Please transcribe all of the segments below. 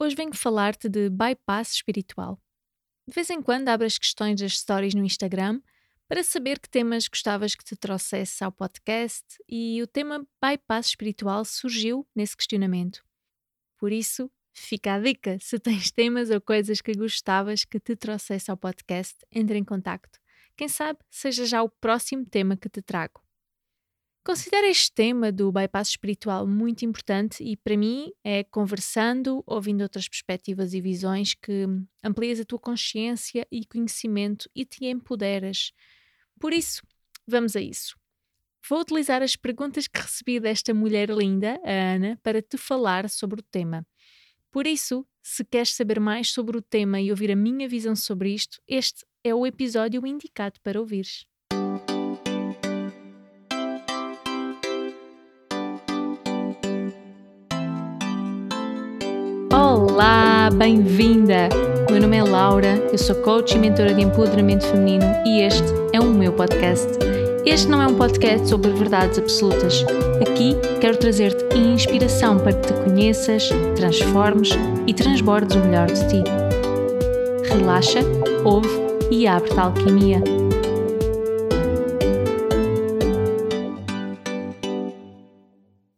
Hoje venho falar-te de bypass espiritual. De vez em quando abro as questões das stories no Instagram para saber que temas gostavas que te trouxesse ao podcast e o tema bypass espiritual surgiu nesse questionamento. Por isso, fica a dica: se tens temas ou coisas que gostavas que te trouxesse ao podcast, entre em contacto. Quem sabe seja já o próximo tema que te trago. Considero este tema do bypass espiritual muito importante e, para mim, é conversando, ouvindo outras perspectivas e visões que amplias a tua consciência e conhecimento e te empoderas. Por isso, vamos a isso. Vou utilizar as perguntas que recebi desta mulher linda, a Ana, para te falar sobre o tema. Por isso, se queres saber mais sobre o tema e ouvir a minha visão sobre isto, este é o episódio indicado para ouvires. Bem-vinda! Meu nome é Laura, eu sou coach e mentora de empoderamento feminino e este é o meu podcast. Este não é um podcast sobre verdades absolutas. Aqui quero trazer-te inspiração para que te conheças, transformes e transbordes o melhor de ti. Relaxa, ouve e abre-te alquimia.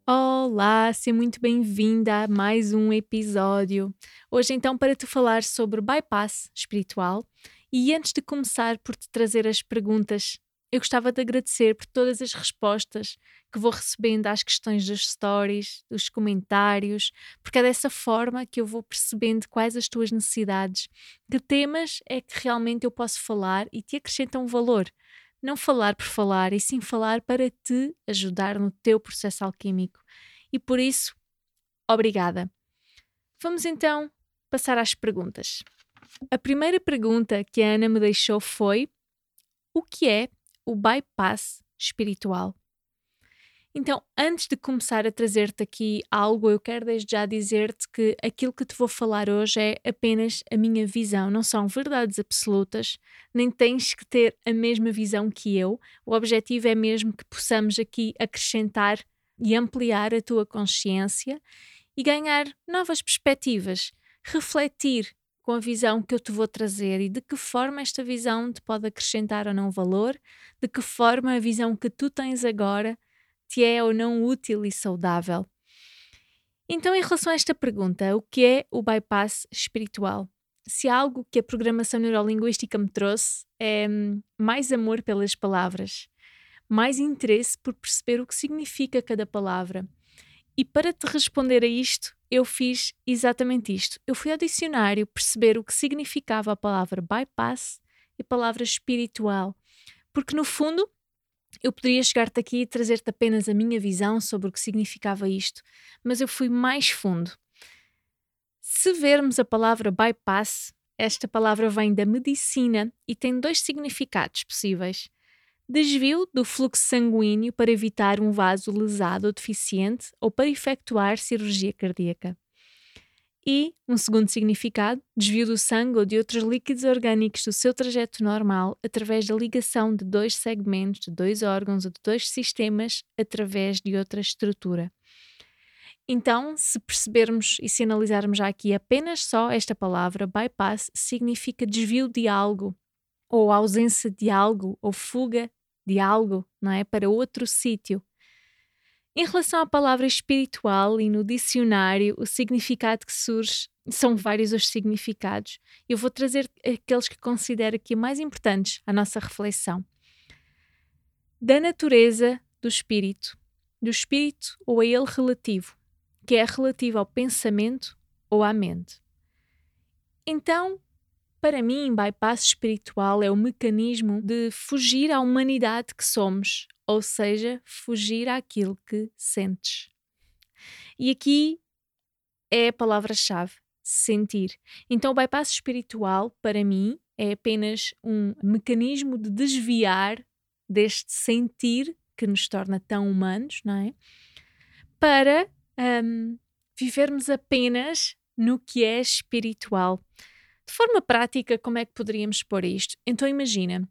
Olá, seja muito bem-vinda a mais um episódio. Hoje, então, para te falar sobre bypass espiritual. E antes de começar por te trazer as perguntas, eu gostava de agradecer por todas as respostas que vou recebendo às questões das stories, dos comentários, porque é dessa forma que eu vou percebendo quais as tuas necessidades, que temas é que realmente eu posso falar e te acrescentam valor. Não falar por falar, e sim falar para te ajudar no teu processo alquímico e por isso, obrigada. Vamos então passar às perguntas. A primeira pergunta que a Ana me deixou foi: o que é o bypass espiritual? Então, antes de começar a trazer-te aqui algo, eu quero desde já dizer-te que aquilo que te vou falar hoje é apenas a minha visão, não são verdades absolutas, nem tens que ter a mesma visão que eu. O objetivo é mesmo que possamos aqui acrescentar e ampliar a tua consciência e ganhar novas perspectivas, refletir com a visão que eu te vou trazer e de que forma esta visão te pode acrescentar ou não valor, de que forma a visão que tu tens agora te é ou não útil e saudável. Então, em relação a esta pergunta, o que é o bypass espiritual? Se algo que a programação neurolinguística me trouxe é hum, mais amor pelas palavras, mais interesse por perceber o que significa cada palavra. E para te responder a isto, eu fiz exatamente isto. Eu fui ao dicionário perceber o que significava a palavra bypass e a palavra espiritual. Porque no fundo, eu poderia chegar-te aqui e trazer-te apenas a minha visão sobre o que significava isto, mas eu fui mais fundo. Se vermos a palavra bypass, esta palavra vem da medicina e tem dois significados possíveis desvio do fluxo sanguíneo para evitar um vaso lesado ou deficiente ou para efetuar cirurgia cardíaca. E, um segundo significado, desvio do sangue ou de outros líquidos orgânicos do seu trajeto normal através da ligação de dois segmentos, de dois órgãos ou de dois sistemas através de outra estrutura. Então, se percebermos e se analisarmos já aqui apenas só esta palavra, bypass significa desvio de algo, ou ausência de algo, ou fuga de algo, não é? Para outro sítio. Em relação à palavra espiritual e no dicionário, o significado que surge são vários os significados. Eu vou trazer aqueles que considero aqui mais importantes à nossa reflexão. Da natureza do espírito, do espírito ou a ele relativo, que é relativo ao pensamento ou à mente. Então, para mim, bypass espiritual é o mecanismo de fugir à humanidade que somos, ou seja, fugir àquilo que sentes. E aqui é a palavra-chave: sentir. Então, o bypass espiritual, para mim, é apenas um mecanismo de desviar deste sentir que nos torna tão humanos, não é? Para um, vivermos apenas no que é espiritual. De forma prática, como é que poderíamos pôr isto? Então imagina,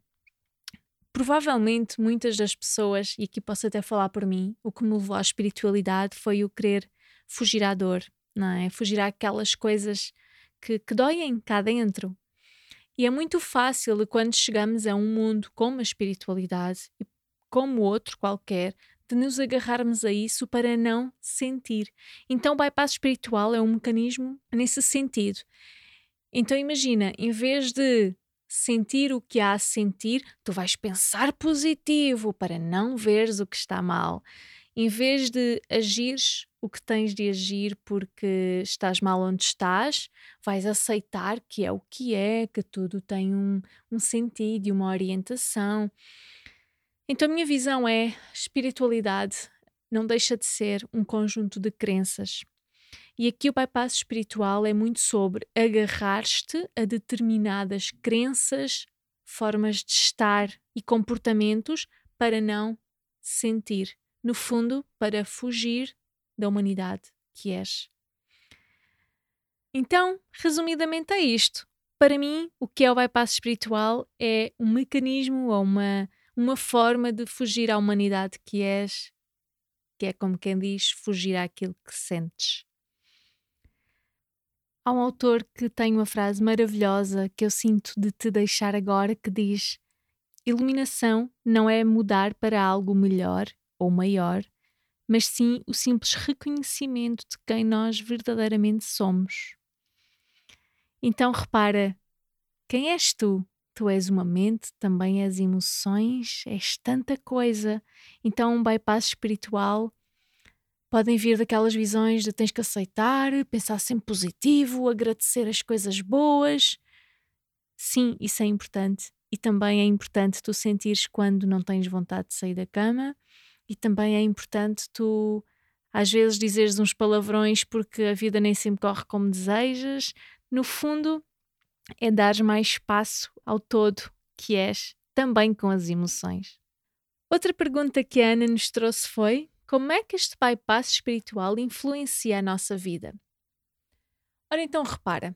provavelmente muitas das pessoas, e aqui posso até falar por mim, o que me levou à espiritualidade foi o querer fugir à dor, não é? Fugir àquelas coisas que, que doem cá dentro. E é muito fácil quando chegamos a um mundo como a espiritualidade e como outro qualquer, de nos agarrarmos a isso para não sentir. Então, o bypass espiritual é um mecanismo nesse sentido. Então, imagina, em vez de sentir o que há a sentir, tu vais pensar positivo para não veres o que está mal. Em vez de agires o que tens de agir porque estás mal onde estás, vais aceitar que é o que é, que tudo tem um, um sentido e uma orientação. Então, a minha visão é: espiritualidade não deixa de ser um conjunto de crenças. E aqui o bypass espiritual é muito sobre agarrar-te a determinadas crenças, formas de estar e comportamentos para não sentir. No fundo, para fugir da humanidade que és. Então, resumidamente é isto. Para mim, o que é o bypass espiritual é um mecanismo ou uma uma forma de fugir à humanidade que és, que é como quem diz, fugir àquilo que sentes. Há um autor que tem uma frase maravilhosa que eu sinto de te deixar agora que diz: Iluminação não é mudar para algo melhor ou maior, mas sim o simples reconhecimento de quem nós verdadeiramente somos. Então repara, quem és tu? Tu és uma mente, também és emoções, és tanta coisa. Então, um bypass espiritual podem vir daquelas visões de tens que aceitar, pensar sempre positivo, agradecer as coisas boas. Sim, isso é importante. E também é importante tu sentires quando não tens vontade de sair da cama. E também é importante tu, às vezes, dizeres uns palavrões porque a vida nem sempre corre como desejas. No fundo, é dar mais espaço ao todo que és, também com as emoções. Outra pergunta que a Ana nos trouxe foi: como é que este bypass espiritual influencia a nossa vida? Ora, então repara,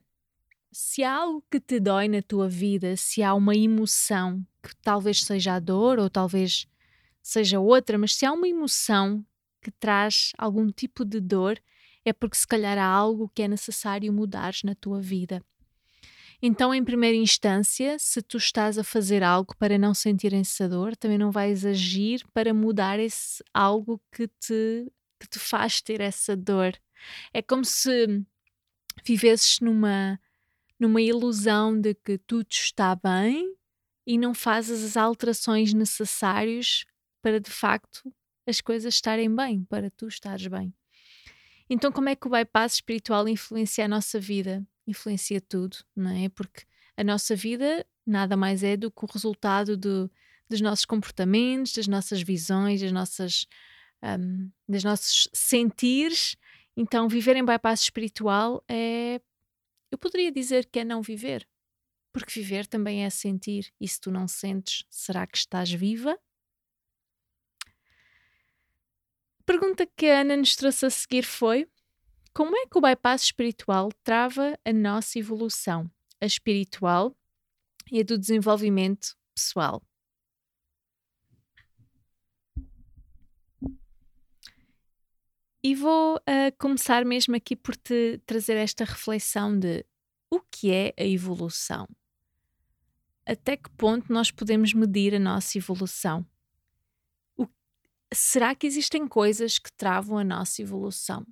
se há algo que te dói na tua vida, se há uma emoção, que talvez seja a dor ou talvez seja outra, mas se há uma emoção que traz algum tipo de dor, é porque se calhar há algo que é necessário mudar na tua vida. Então, em primeira instância, se tu estás a fazer algo para não sentir essa dor, também não vais agir para mudar esse algo que te, que te faz ter essa dor. É como se vivesses numa, numa ilusão de que tudo está bem e não fazes as alterações necessárias para de facto as coisas estarem bem, para tu estares bem. Então, como é que o bypass espiritual influencia a nossa vida? Influencia tudo, não é? Porque a nossa vida nada mais é do que o resultado do, dos nossos comportamentos, das nossas visões, das nossas, um, dos nossos sentires. Então, viver em bypass espiritual é. Eu poderia dizer que é não viver, porque viver também é sentir. E se tu não sentes, será que estás viva? Pergunta que a Ana nos trouxe a seguir foi: como é que o bypass espiritual trava a nossa evolução, a espiritual e a do desenvolvimento pessoal? E vou uh, começar mesmo aqui por te trazer esta reflexão de o que é a evolução? Até que ponto nós podemos medir a nossa evolução? O, será que existem coisas que travam a nossa evolução?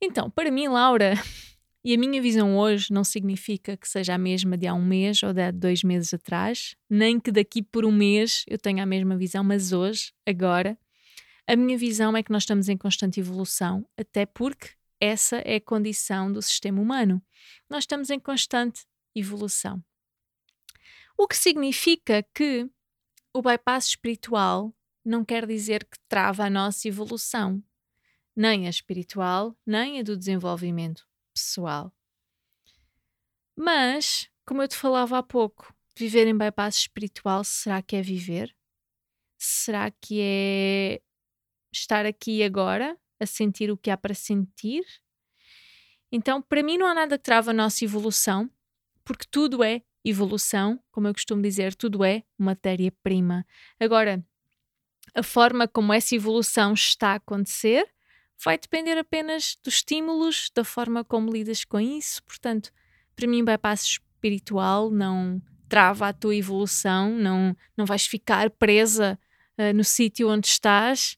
Então, para mim, Laura, e a minha visão hoje não significa que seja a mesma de há um mês ou de há dois meses atrás, nem que daqui por um mês eu tenha a mesma visão, mas hoje, agora, a minha visão é que nós estamos em constante evolução, até porque essa é a condição do sistema humano. Nós estamos em constante evolução. O que significa que o bypass espiritual não quer dizer que trava a nossa evolução nem a espiritual, nem a do desenvolvimento pessoal. Mas, como eu te falava há pouco, viver em bypass espiritual, será que é viver? Será que é estar aqui agora a sentir o que há para sentir? Então, para mim, não há nada que trava a nossa evolução, porque tudo é evolução, como eu costumo dizer, tudo é matéria-prima. Agora, a forma como essa evolução está a acontecer vai depender apenas dos estímulos, da forma como lidas com isso. Portanto, para mim, bypass espiritual não trava a tua evolução, não, não vais ficar presa uh, no sítio onde estás.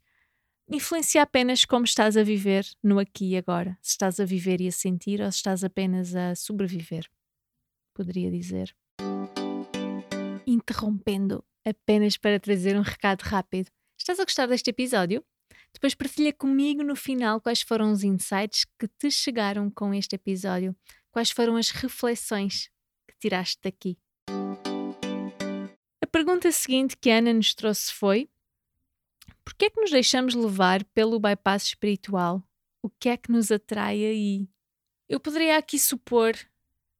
Influencia apenas como estás a viver no aqui e agora. Se estás a viver e a sentir ou se estás apenas a sobreviver. Poderia dizer. Interrompendo apenas para trazer um recado rápido. Estás a gostar deste episódio? Depois partilha comigo no final quais foram os insights que te chegaram com este episódio, quais foram as reflexões que tiraste daqui. A pergunta seguinte que a Ana nos trouxe foi: por que é que nos deixamos levar pelo bypass espiritual? O que é que nos atrai aí? Eu poderia aqui supor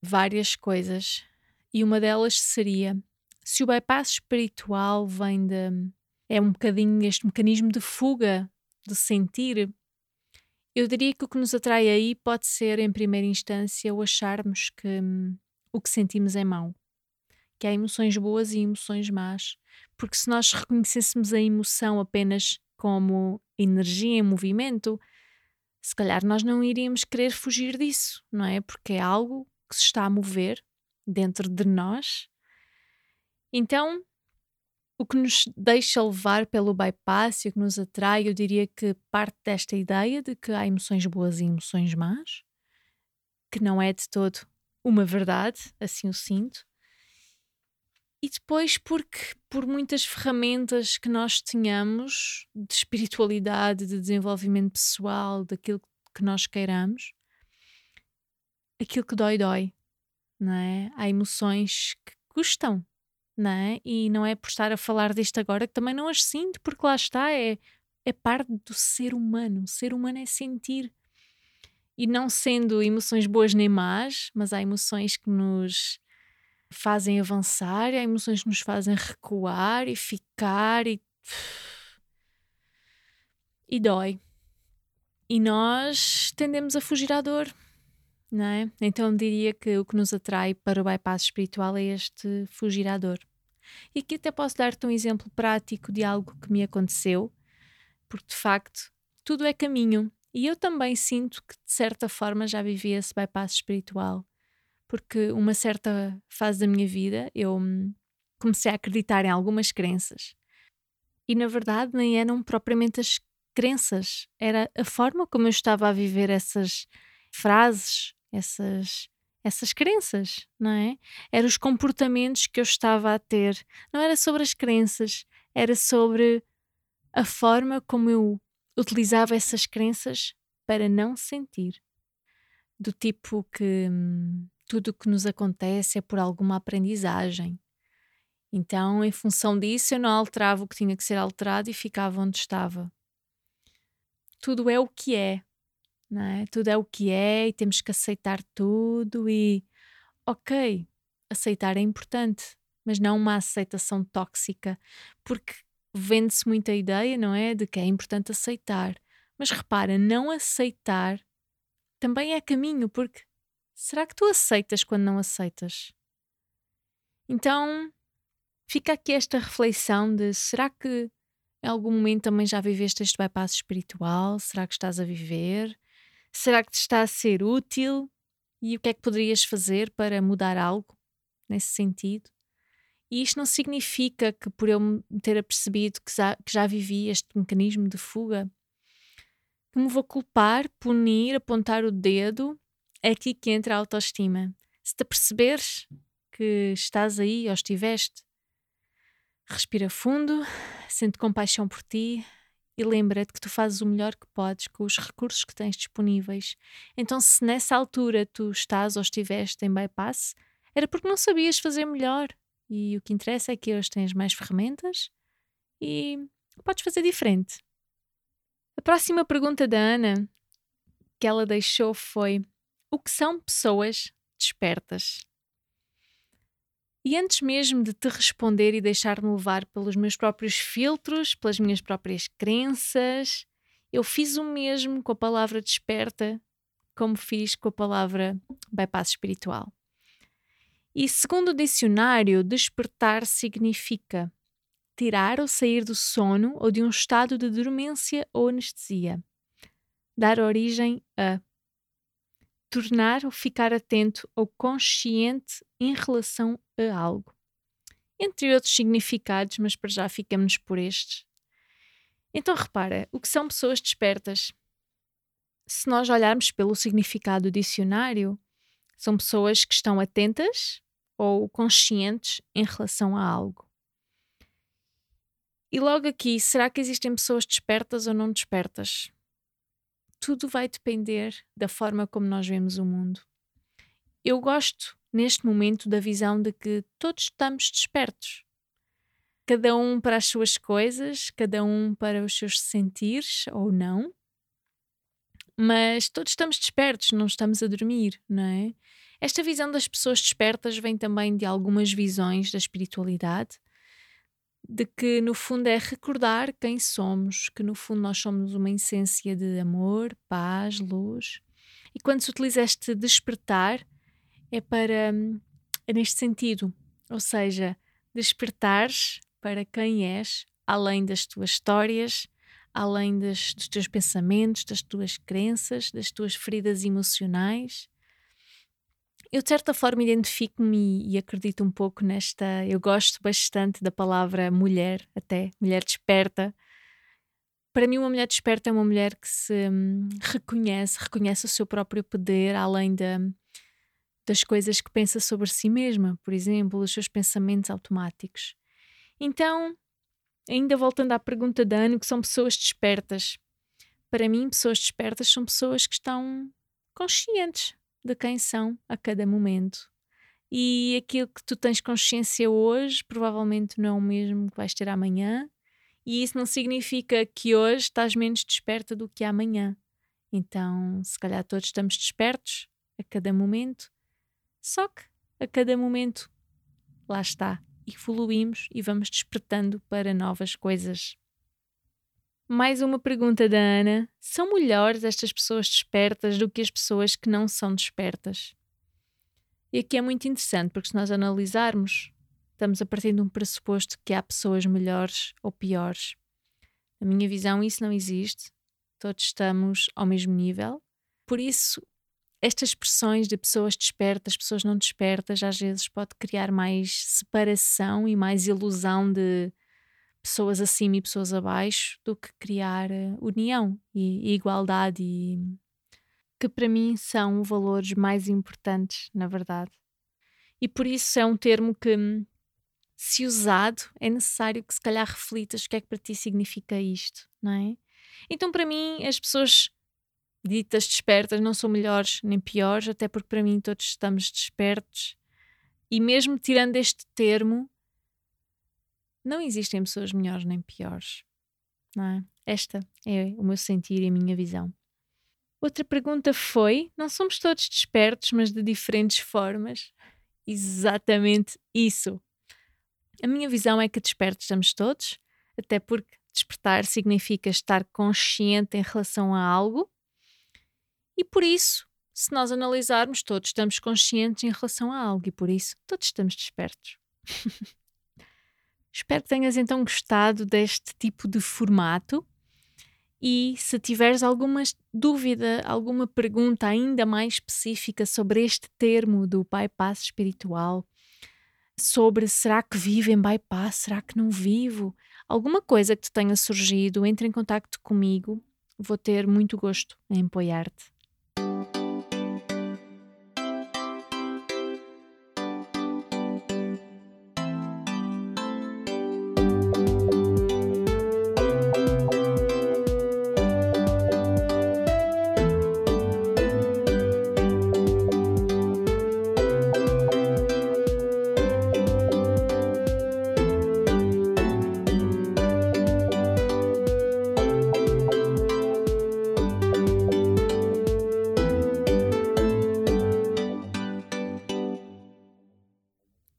várias coisas e uma delas seria se o bypass espiritual vem de. é um bocadinho este mecanismo de fuga, de sentir, eu diria que o que nos atrai aí pode ser, em primeira instância, o acharmos que hum, o que sentimos é mau. Que há emoções boas e emoções más. Porque se nós reconhecêssemos a emoção apenas como energia em movimento, se calhar nós não iríamos querer fugir disso, não é? Porque é algo que se está a mover dentro de nós então, o que nos deixa levar pelo bypass e o que nos atrai, eu diria que parte desta ideia de que há emoções boas e emoções más, que não é de todo uma verdade, assim o sinto. E depois, porque por muitas ferramentas que nós tenhamos de espiritualidade, de desenvolvimento pessoal, daquilo que nós queiramos, aquilo que dói, dói. Não é? Há emoções que custam, não é? E não é por estar a falar disto agora que também não as sinto, porque lá está, é, é parte do ser humano. O ser humano é sentir. E não sendo emoções boas nem más, mas há emoções que nos fazem avançar, há emoções que nos fazem recuar e ficar e. e dói. E nós tendemos a fugir à dor, não é? Então diria que o que nos atrai para o bypass espiritual é este fugir à dor. E aqui até posso dar-te um exemplo prático de algo que me aconteceu, porque de facto tudo é caminho. E eu também sinto que de certa forma já vivi esse bypass espiritual, porque uma certa fase da minha vida eu hum, comecei a acreditar em algumas crenças. E na verdade nem eram propriamente as crenças, era a forma como eu estava a viver essas frases, essas essas crenças, não é? Eram os comportamentos que eu estava a ter. Não era sobre as crenças, era sobre a forma como eu utilizava essas crenças para não sentir. Do tipo que hum, tudo o que nos acontece é por alguma aprendizagem. Então, em função disso, eu não alterava o que tinha que ser alterado e ficava onde estava. Tudo é o que é, não é? Tudo é o que é e temos que aceitar tudo e ok, aceitar é importante, mas não uma aceitação tóxica, porque vende-se muita ideia, não é, de que é importante aceitar. Mas repara, não aceitar também é caminho, porque será que tu aceitas quando não aceitas? Então, fica aqui esta reflexão de será que em algum momento também já viveste este bypass espiritual? Será que estás a viver? Será que te está a ser útil? E o que é que poderias fazer para mudar algo nesse sentido? E isto não significa que, por eu me ter apercebido que já, que já vivi este mecanismo de fuga, que me vou culpar, punir, apontar o dedo. É aqui que entra a autoestima. Se te perceberes que estás aí ou estiveste, respira fundo, sente compaixão por ti, e lembra-te que tu fazes o melhor que podes com os recursos que tens disponíveis. Então, se nessa altura tu estás ou estiveste em bypass, era porque não sabias fazer melhor. E o que interessa é que hoje tens mais ferramentas e podes fazer diferente. A próxima pergunta da Ana que ela deixou foi: O que são pessoas despertas? E antes mesmo de te responder e deixar-me levar pelos meus próprios filtros, pelas minhas próprias crenças, eu fiz o mesmo com a palavra desperta, como fiz com a palavra bypass espiritual. E segundo o dicionário, despertar significa tirar ou sair do sono ou de um estado de dormência ou anestesia. dar origem a tornar ou ficar atento ou consciente em relação a algo. Entre outros significados, mas para já ficamos por estes. Então repara, o que são pessoas despertas? Se nós olharmos pelo significado do dicionário, são pessoas que estão atentas ou conscientes em relação a algo. E logo aqui, será que existem pessoas despertas ou não despertas? Tudo vai depender da forma como nós vemos o mundo. Eu gosto, neste momento, da visão de que todos estamos despertos. Cada um para as suas coisas, cada um para os seus sentires ou não. Mas todos estamos despertos, não estamos a dormir, não é? Esta visão das pessoas despertas vem também de algumas visões da espiritualidade de que no fundo é recordar quem somos, que no fundo nós somos uma essência de amor, paz, luz. E quando se utiliza este despertar, é para é neste sentido, ou seja, despertares para quem és, além das tuas histórias, além das, dos teus pensamentos, das tuas crenças, das tuas feridas emocionais eu, de certa forma, identifico-me e, acredito um pouco nesta. Eu gosto bastante da palavra mulher, até, mulher desperta. Para mim, uma mulher desperta é uma mulher que se hum, reconhece, reconhece o seu próprio poder, além da, das coisas que pensa sobre si mesma, por exemplo, os seus pensamentos automáticos. Então, ainda voltando à pergunta da Ana, que são pessoas despertas. Para mim, pessoas despertas são pessoas que estão conscientes de quem são a cada momento. E aquilo que tu tens consciência hoje provavelmente não é o mesmo que vais ter amanhã, e isso não significa que hoje estás menos desperta do que amanhã. Então, se calhar todos estamos despertos a cada momento, só que a cada momento, lá está, evoluímos e vamos despertando para novas coisas. Mais uma pergunta da Ana: são melhores estas pessoas despertas do que as pessoas que não são despertas? E aqui é muito interessante, porque se nós analisarmos, estamos a partir de um pressuposto que há pessoas melhores ou piores. Na minha visão, isso não existe. Todos estamos ao mesmo nível. Por isso, estas expressões de pessoas despertas, pessoas não despertas, às vezes pode criar mais separação e mais ilusão de pessoas acima e pessoas abaixo do que criar eh, união e, igualdade e que para mim são valores mais importantes, na verdade. E por isso é um termo que, se usado, é necessário que se calhar reflitas o que é que para ti significa isto, não é? Então, para mim, as pessoas ditas despertas não são melhores nem piores, até porque para mim todos estamos despertos. E mesmo tirando este termo, não existem pessoas melhores nem piores. Não é? Esta é o meu sentir e a minha visão. Outra pergunta foi: não somos todos despertos, mas de diferentes formas? Exatamente isso. A minha visão é que despertos estamos todos, até porque despertar significa estar consciente em relação a algo, e por isso, se nós analisarmos, todos estamos conscientes em relação a algo, e por isso todos estamos despertos. Espero que tenhas então gostado deste tipo de formato. E se tiveres alguma dúvida, alguma pergunta ainda mais específica sobre este termo do bypass espiritual, sobre será que vivo em bypass, será que não vivo, alguma coisa que te tenha surgido, entre em contato comigo. Vou ter muito gosto em apoiar-te.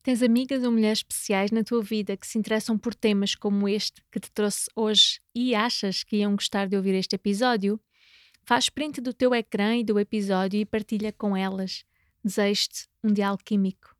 Tens amigas ou mulheres especiais na tua vida que se interessam por temas como este que te trouxe hoje e achas que iam gostar de ouvir este episódio? Faz print do teu ecrã e do episódio e partilha com elas. Desejo-te um dia alquímico.